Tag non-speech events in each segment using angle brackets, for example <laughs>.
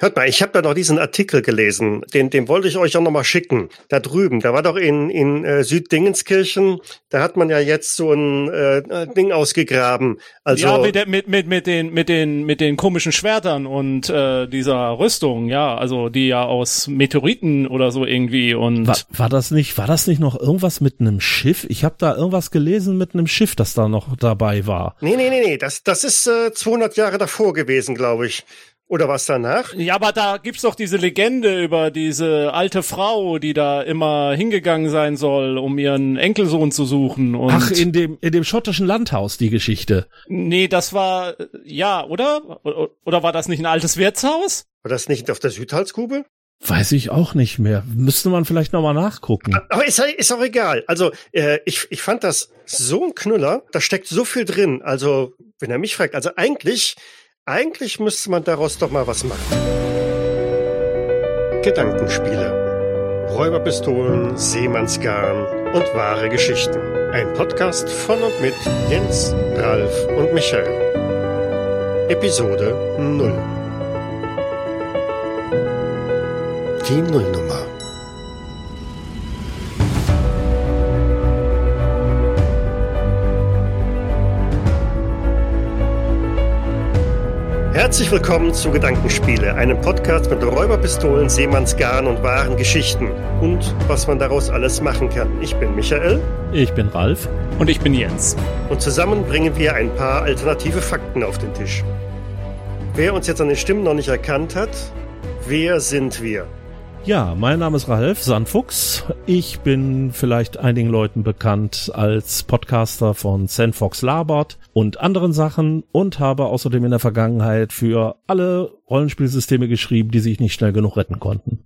Hört mal, ich habe da noch diesen Artikel gelesen, den, den wollte ich euch auch nochmal schicken. Da drüben, da war doch in, in äh, Süddingenskirchen, da hat man ja jetzt so ein äh, Ding ausgegraben. Also, ja, mit, mit, mit, mit, den, mit, den, mit den komischen Schwertern und äh, dieser Rüstung, ja, also die ja aus Meteoriten oder so irgendwie und. War, war das nicht, war das nicht noch irgendwas mit einem Schiff? Ich habe da irgendwas gelesen mit einem Schiff, das da noch dabei war. Nee, nee, nee, nee, das, das ist äh, 200 Jahre davor gewesen, glaube ich. Oder was danach? Ja, aber da gibt's doch diese Legende über diese alte Frau, die da immer hingegangen sein soll, um ihren Enkelsohn zu suchen. Und Ach, in dem, in dem schottischen Landhaus, die Geschichte. Nee, das war, ja, oder? Oder war das nicht ein altes Wirtshaus? War das nicht auf der Südhalskugel? Weiß ich auch nicht mehr. Müsste man vielleicht nochmal nachgucken. Aber ist, ist auch egal. Also, äh, ich, ich fand das so ein Knüller. Da steckt so viel drin. Also, wenn er mich fragt, also eigentlich eigentlich müsste man daraus doch mal was machen. Gedankenspiele. Räuberpistolen, Seemannsgarn und wahre Geschichten. Ein Podcast von und mit Jens, Ralf und Michael. Episode 0. Die Nullnummer. Herzlich willkommen zu Gedankenspiele, einem Podcast mit Räuberpistolen, Seemannsgarn und wahren Geschichten und was man daraus alles machen kann. Ich bin Michael. Ich bin Ralf. Und ich bin Jens. Und zusammen bringen wir ein paar alternative Fakten auf den Tisch. Wer uns jetzt an den Stimmen noch nicht erkannt hat, wer sind wir? Ja, mein Name ist Ralf Sandfuchs. Ich bin vielleicht einigen Leuten bekannt als Podcaster von Sandfox Labert und anderen Sachen und habe außerdem in der Vergangenheit für alle Rollenspielsysteme geschrieben, die sich nicht schnell genug retten konnten.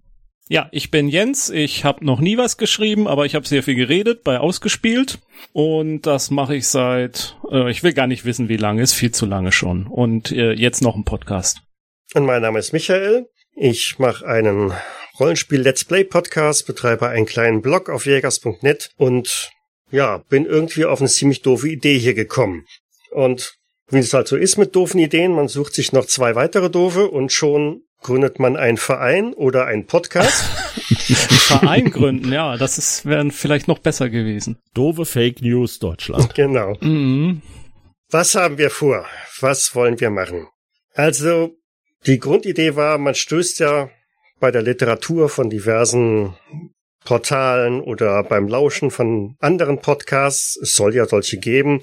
Ja, ich bin Jens. Ich habe noch nie was geschrieben, aber ich habe sehr viel geredet bei Ausgespielt. Und das mache ich seit, äh, ich will gar nicht wissen, wie lange, ist viel zu lange schon. Und äh, jetzt noch ein Podcast. Und mein Name ist Michael. Ich mache einen Rollenspiel-Let's Play-Podcast, betreibe einen kleinen Blog auf jägers.net und ja, bin irgendwie auf eine ziemlich doofe Idee hier gekommen. Und wie es halt so ist mit doofen Ideen, man sucht sich noch zwei weitere doofe und schon gründet man einen Verein oder einen Podcast. <laughs> Verein gründen, ja, das ist wäre vielleicht noch besser gewesen. Doofe Fake News Deutschland. <laughs> Genau. Mhm. Was haben wir vor? Was wollen wir machen? Also, die Grundidee war, man stößt ja bei der Literatur von diversen Portalen oder beim Lauschen von anderen Podcasts, es soll ja solche geben,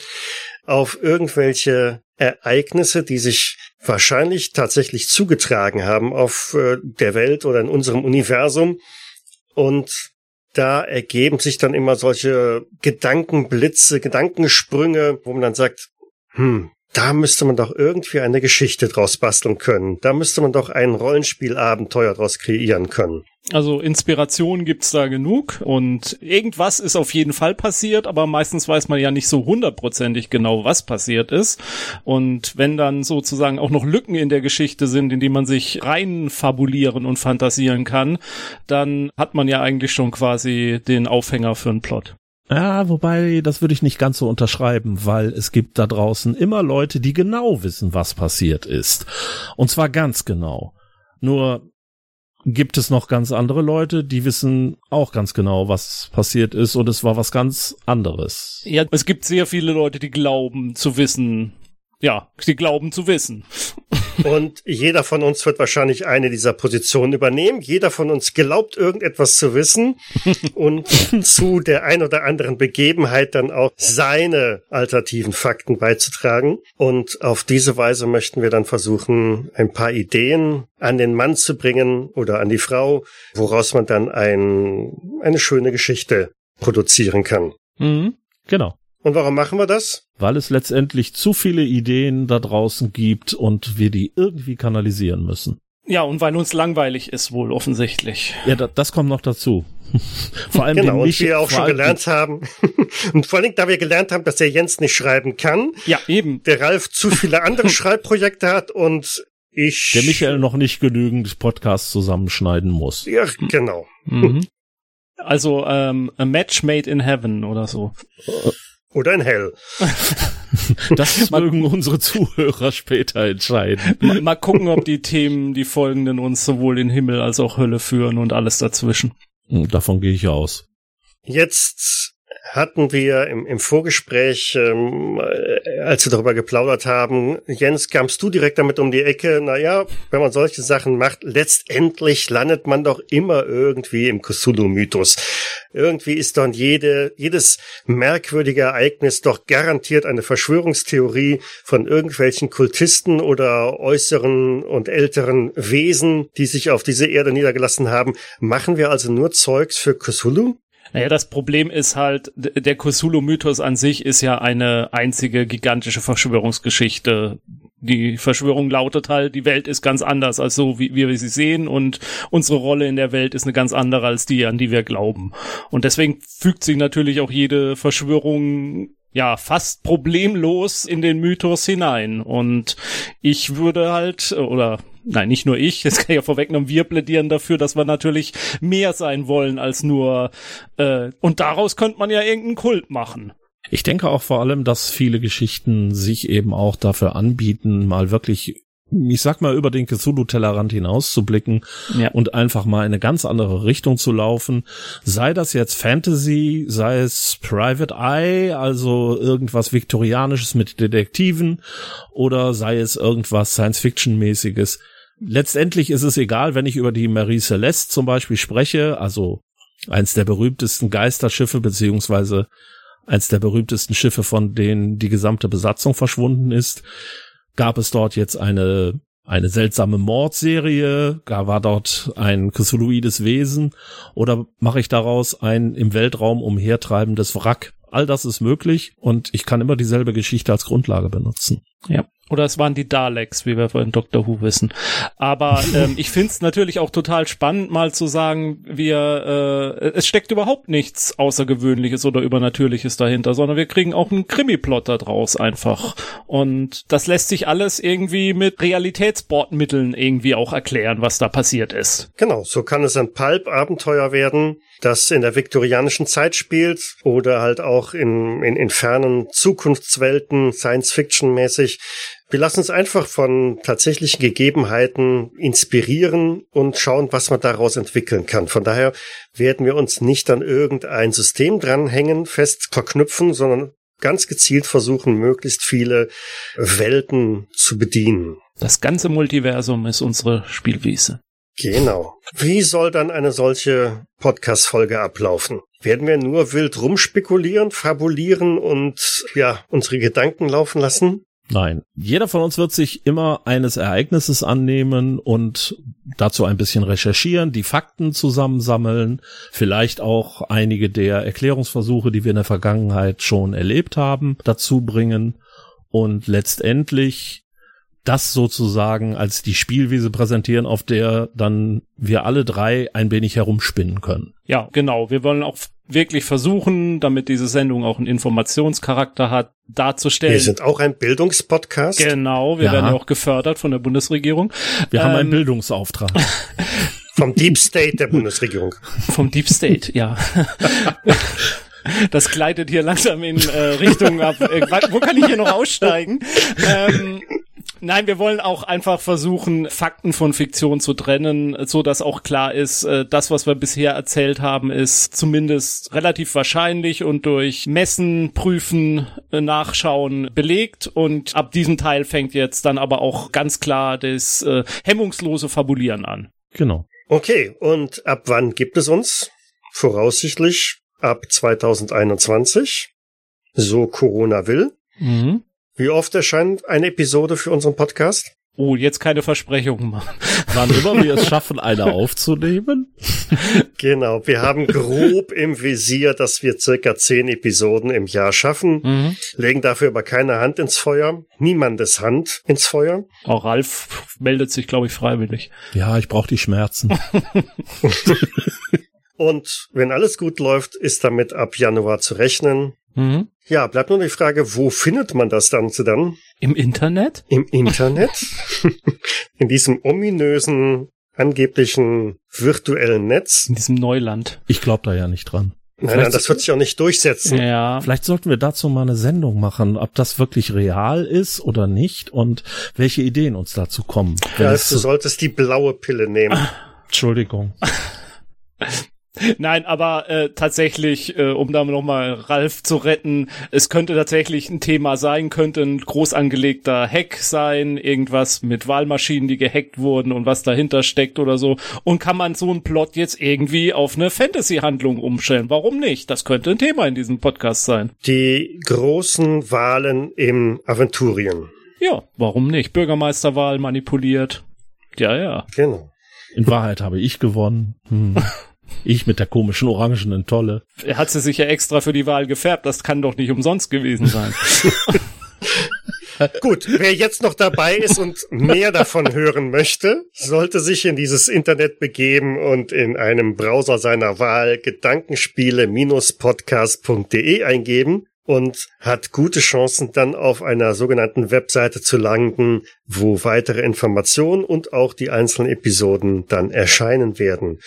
auf irgendwelche Ereignisse, die sich wahrscheinlich tatsächlich zugetragen haben auf äh, der Welt oder in unserem Universum. Und da ergeben sich dann immer solche Gedankenblitze, Gedankensprünge, wo man dann sagt, hm, da müsste man doch irgendwie eine Geschichte draus basteln können. Da müsste man doch ein Rollenspielabenteuer draus kreieren können. Also Inspiration gibt's da genug und irgendwas ist auf jeden Fall passiert, aber meistens weiß man ja nicht so hundertprozentig genau, was passiert ist. Und wenn dann sozusagen auch noch Lücken in der Geschichte sind, in die man sich rein fabulieren und fantasieren kann, dann hat man ja eigentlich schon quasi den Aufhänger für einen Plot. Ja, wobei, das würde ich nicht ganz so unterschreiben, weil es gibt da draußen immer Leute, die genau wissen, was passiert ist. Und zwar ganz genau. Nur gibt es noch ganz andere Leute, die wissen auch ganz genau, was passiert ist und es war was ganz anderes. Ja, es gibt sehr viele Leute, die glauben zu wissen. Ja, die glauben zu wissen. Und jeder von uns wird wahrscheinlich eine dieser Positionen übernehmen. Jeder von uns glaubt irgendetwas zu wissen und <laughs> zu der ein oder anderen Begebenheit dann auch seine alternativen Fakten beizutragen. Und auf diese Weise möchten wir dann versuchen, ein paar Ideen an den Mann zu bringen oder an die Frau, woraus man dann ein, eine schöne Geschichte produzieren kann. Mhm, genau. Und warum machen wir das? Weil es letztendlich zu viele Ideen da draußen gibt und wir die irgendwie kanalisieren müssen. Ja, und weil uns langweilig ist, wohl offensichtlich. Ja, da, das kommt noch dazu. <laughs> vor allem genau, und wir auch schon gelernt haben. <laughs> und vor allem, da wir gelernt haben, dass der Jens nicht schreiben kann. Ja, eben. Der Ralf zu viele andere <laughs> Schreibprojekte hat und ich. Der Michael noch nicht genügend Podcasts zusammenschneiden muss. Ja, genau. Mhm. Also ähm, a match made in heaven oder so. Oder in Hell. <laughs> Das <laughs> mögen unsere Zuhörer später entscheiden. Mal, mal gucken, ob die Themen, die folgenden uns sowohl in Himmel als auch Hölle führen und alles dazwischen. Davon gehe ich aus. Jetzt hatten wir im, im Vorgespräch, ähm, äh, als wir darüber geplaudert haben, Jens, kamst du direkt damit um die Ecke, naja, wenn man solche Sachen macht, letztendlich landet man doch immer irgendwie im Cthulhu-Mythos. Irgendwie ist dann jede, jedes merkwürdige Ereignis doch garantiert eine Verschwörungstheorie von irgendwelchen Kultisten oder äußeren und älteren Wesen, die sich auf diese Erde niedergelassen haben. Machen wir also nur Zeugs für Cthulhu? Naja, das Problem ist halt, der Cthulhu-Mythos an sich ist ja eine einzige gigantische Verschwörungsgeschichte. Die Verschwörung lautet halt, die Welt ist ganz anders als so, wie, wie wir sie sehen und unsere Rolle in der Welt ist eine ganz andere als die, an die wir glauben. Und deswegen fügt sich natürlich auch jede Verschwörung ja, fast problemlos in den Mythos hinein. Und ich würde halt, oder nein, nicht nur ich, das kann ich ja vorwegnehmen, wir plädieren dafür, dass wir natürlich mehr sein wollen als nur, äh, und daraus könnte man ja irgendeinen Kult machen. Ich denke auch vor allem, dass viele Geschichten sich eben auch dafür anbieten, mal wirklich, ich sag mal, über den Cthulhu-Tellerrand hinauszublicken Ja. und einfach mal in eine ganz andere Richtung zu laufen. Sei das jetzt Fantasy, sei es Private Eye, also irgendwas Viktorianisches mit Detektiven, oder sei es irgendwas Science-Fiction-mäßiges. Letztendlich ist es egal, wenn ich über die Marie Celeste zum Beispiel spreche, also eins der berühmtesten Geisterschiffe, beziehungsweise eins der berühmtesten Schiffe, von denen die gesamte Besatzung verschwunden ist, gab es dort jetzt eine eine seltsame Mordserie, gar war dort ein Cthulhuides Wesen oder mache ich daraus ein im Weltraum umhertreibendes Wrack? All das ist möglich und ich kann immer dieselbe Geschichte als Grundlage benutzen. Ja. Oder es waren die Daleks, wie wir von Dr. Who wissen. Aber <laughs> ähm, ich finde es natürlich auch total spannend, mal zu sagen, wir äh, es steckt überhaupt nichts Außergewöhnliches oder Übernatürliches dahinter, sondern wir kriegen auch einen Krimi-Plot da draus einfach. Und das lässt sich alles irgendwie mit Realitätsbordmitteln irgendwie auch erklären, was da passiert ist. Genau, so kann es ein Pulp-Abenteuer werden, das in der viktorianischen Zeit spielt oder halt auch in, in, in fernen Zukunftswelten, Science-Fiction-mäßig. Wir lassen uns einfach von tatsächlichen Gegebenheiten inspirieren und schauen, was man daraus entwickeln kann. Von daher werden wir uns nicht an irgendein System dranhängen, fest verknüpfen, sondern ganz gezielt versuchen, möglichst viele Welten zu bedienen. Das ganze Multiversum ist unsere Spielwiese. Genau. Wie soll dann eine solche Podcast-Folge ablaufen? Werden wir nur wild rumspekulieren, fabulieren und ja, unsere Gedanken laufen lassen? Nein, jeder von uns wird sich immer eines Ereignisses annehmen und dazu ein bisschen recherchieren, die Fakten zusammensammeln, vielleicht auch einige der Erklärungsversuche, die wir in der Vergangenheit schon erlebt haben, dazu bringen und letztendlich das sozusagen als die Spielwiese präsentieren, auf der dann wir alle drei ein wenig herumspinnen können. Ja, genau. Wir wollen auch wirklich versuchen, damit diese Sendung auch einen Informationscharakter hat, darzustellen. Wir sind auch ein Bildungspodcast. Genau, wir Ja. werden ja auch gefördert von der Bundesregierung. Wir haben einen Ähm, Bildungsauftrag. <laughs> Vom Deep State der Bundesregierung. Vom Deep State, ja. Das gleitet hier langsam in äh, Richtung ab. Äh, wo kann ich hier noch aussteigen? Ähm, nein, wir wollen auch einfach versuchen, Fakten von Fiktion zu trennen, so dass auch klar ist, äh, das, was wir bisher erzählt haben, ist zumindest relativ wahrscheinlich und durch Messen, Prüfen, äh, Nachschauen belegt. Und ab diesem Teil fängt jetzt dann aber auch ganz klar das äh, hemmungslose Fabulieren an. Genau. Okay, und ab wann gibt es uns? Voraussichtlich ab 2021. So Corona will. Mhm. Wie oft erscheint eine Episode für unseren Podcast? Oh, jetzt keine Versprechungen machen. <laughs> Wann immer wir es schaffen, eine aufzunehmen. Genau, wir haben grob im Visier, dass wir circa zehn Episoden im Jahr schaffen, Mhm. legen dafür aber keine Hand ins Feuer, niemandes Hand ins Feuer. Auch Ralf meldet sich, glaube ich, freiwillig. Ja, ich brauche die Schmerzen. <laughs> Und wenn alles gut läuft, ist damit ab Januar zu rechnen. Mhm. Ja, bleibt nur die Frage, wo findet man das Ganze dann? Im Internet? Im Internet? <laughs> In diesem ominösen, angeblichen virtuellen Netz? In diesem Neuland. Ich glaube da ja nicht dran. Nein, nein, das wird sich auch nicht durchsetzen. Ja. Vielleicht sollten wir dazu mal eine Sendung machen, ob das wirklich real ist oder nicht und welche Ideen uns dazu kommen. Ja, es du so- solltest die blaue Pille nehmen. Entschuldigung. <laughs> Nein, aber äh, tatsächlich, äh, um da nochmal Ralf zu retten, es könnte tatsächlich ein Thema sein, könnte ein groß angelegter Hack sein, irgendwas mit Wahlmaschinen, die gehackt wurden und was dahinter steckt oder so. Und kann man so einen Plot jetzt irgendwie auf eine Fantasy-Handlung umstellen? Warum nicht? Das könnte ein Thema in diesem Podcast sein. Die großen Wahlen im Aventurien. Ja, warum nicht? Bürgermeisterwahl manipuliert. Ja, ja. Genau. In Wahrheit habe ich gewonnen. Hm. <laughs> Ich mit der komischen orangenen Tolle. Er hat sie sich ja extra für die Wahl gefärbt. Das kann doch nicht umsonst gewesen sein. <laughs> Gut, wer jetzt noch dabei ist und mehr davon hören möchte, sollte sich in dieses Internet begeben und in einem Browser seiner Wahl gedankenspiele-podcast.de eingeben und hat gute Chancen, dann auf einer sogenannten Webseite zu landen, wo weitere Informationen und auch die einzelnen Episoden dann erscheinen werden.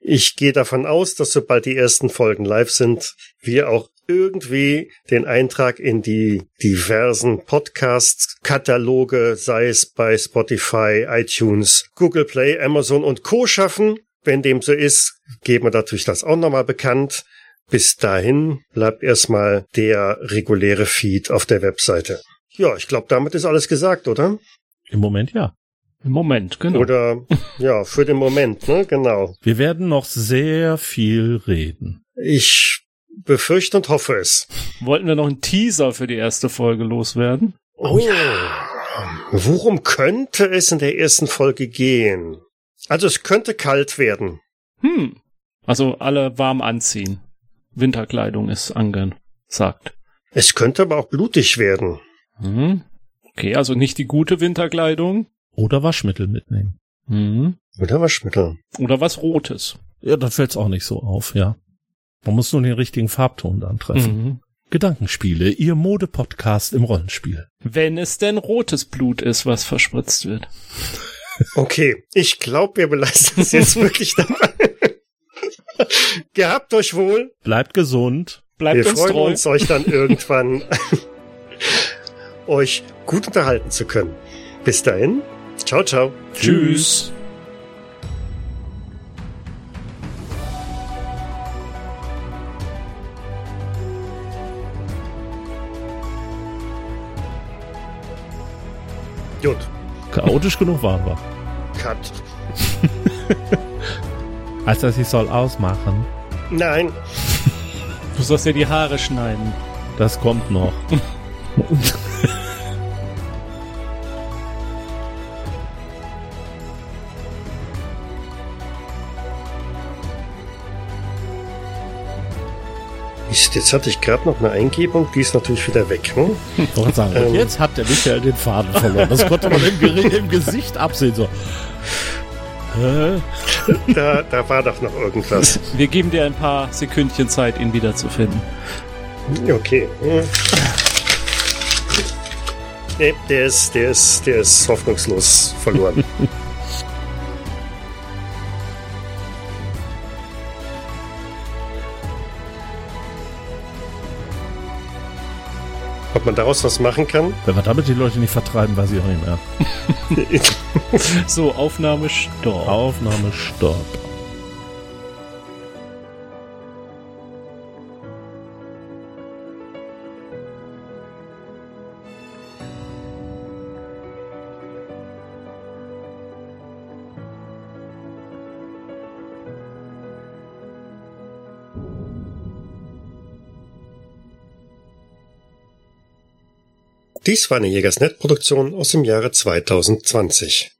Ich gehe davon aus, dass sobald die ersten Folgen live sind, wir auch irgendwie den Eintrag in die diversen Podcast-Kataloge, sei es bei Spotify, iTunes, Google Play, Amazon und Co. schaffen. Wenn dem so ist, geben wir natürlich das auch nochmal bekannt. Bis dahin bleibt erstmal der reguläre Feed auf der Webseite. Ja, ich glaube, damit ist alles gesagt, oder? Im Moment ja. Im Moment, genau. Oder <laughs> ja, für den Moment, ne? Genau. Wir werden noch sehr viel reden. Ich befürchte und hoffe es. Wollten wir noch einen Teaser für die erste Folge loswerden? Oh Worum könnte es in der ersten Folge gehen? Also es könnte kalt werden. Hm. Also alle warm anziehen. Winterkleidung ist angesagt. Es könnte aber auch blutig werden. Hm. Okay, also nicht die gute Winterkleidung. Oder Waschmittel mitnehmen. Hm. Oder Waschmittel. Oder was Rotes. Ja, dann fällt's auch nicht so auf, ja. Man muss nur den richtigen Farbton dann treffen. Mhm. Gedankenspiele, Ihr Mode-Podcast im Rollenspiel. Wenn es denn rotes Blut ist, was verspritzt wird. Okay, ich glaube, wir belassen es jetzt <laughs> wirklich dabei. <laughs> Gehabt euch wohl. Bleibt gesund. Bleibt wir uns freuen treu. uns, euch dann irgendwann <laughs> euch gut unterhalten zu können. Bis dahin. Ciao, ciao. Tschüss. Gut. Chaotisch genug waren wir. Cut. Als dass ich soll ausmachen. Nein. Du sollst dir die Haare schneiden. Das kommt noch. Mist, Jetzt hatte ich gerade noch eine Eingebung, die ist natürlich wieder weg. Ich wollte sagen, und Ähm. jetzt hat der Michael den Faden verloren. Das konnte man im, im Gesicht absehen. So. Hä? <laughs> Da, da war doch noch irgendwas. Wir geben dir ein paar Sekündchen Zeit, ihn wiederzufinden. Okay. Nee, der ist, der ist, der ist hoffnungslos verloren. <laughs> Ob man daraus was machen kann? Wenn wir damit die Leute nicht vertreiben, weiß ich auch nicht mehr. <laughs> <laughs> So, Aufnahme stopp. Aufnahme, Stopp. Dies war eine Jägersnet-Produktion aus dem Jahre 2020.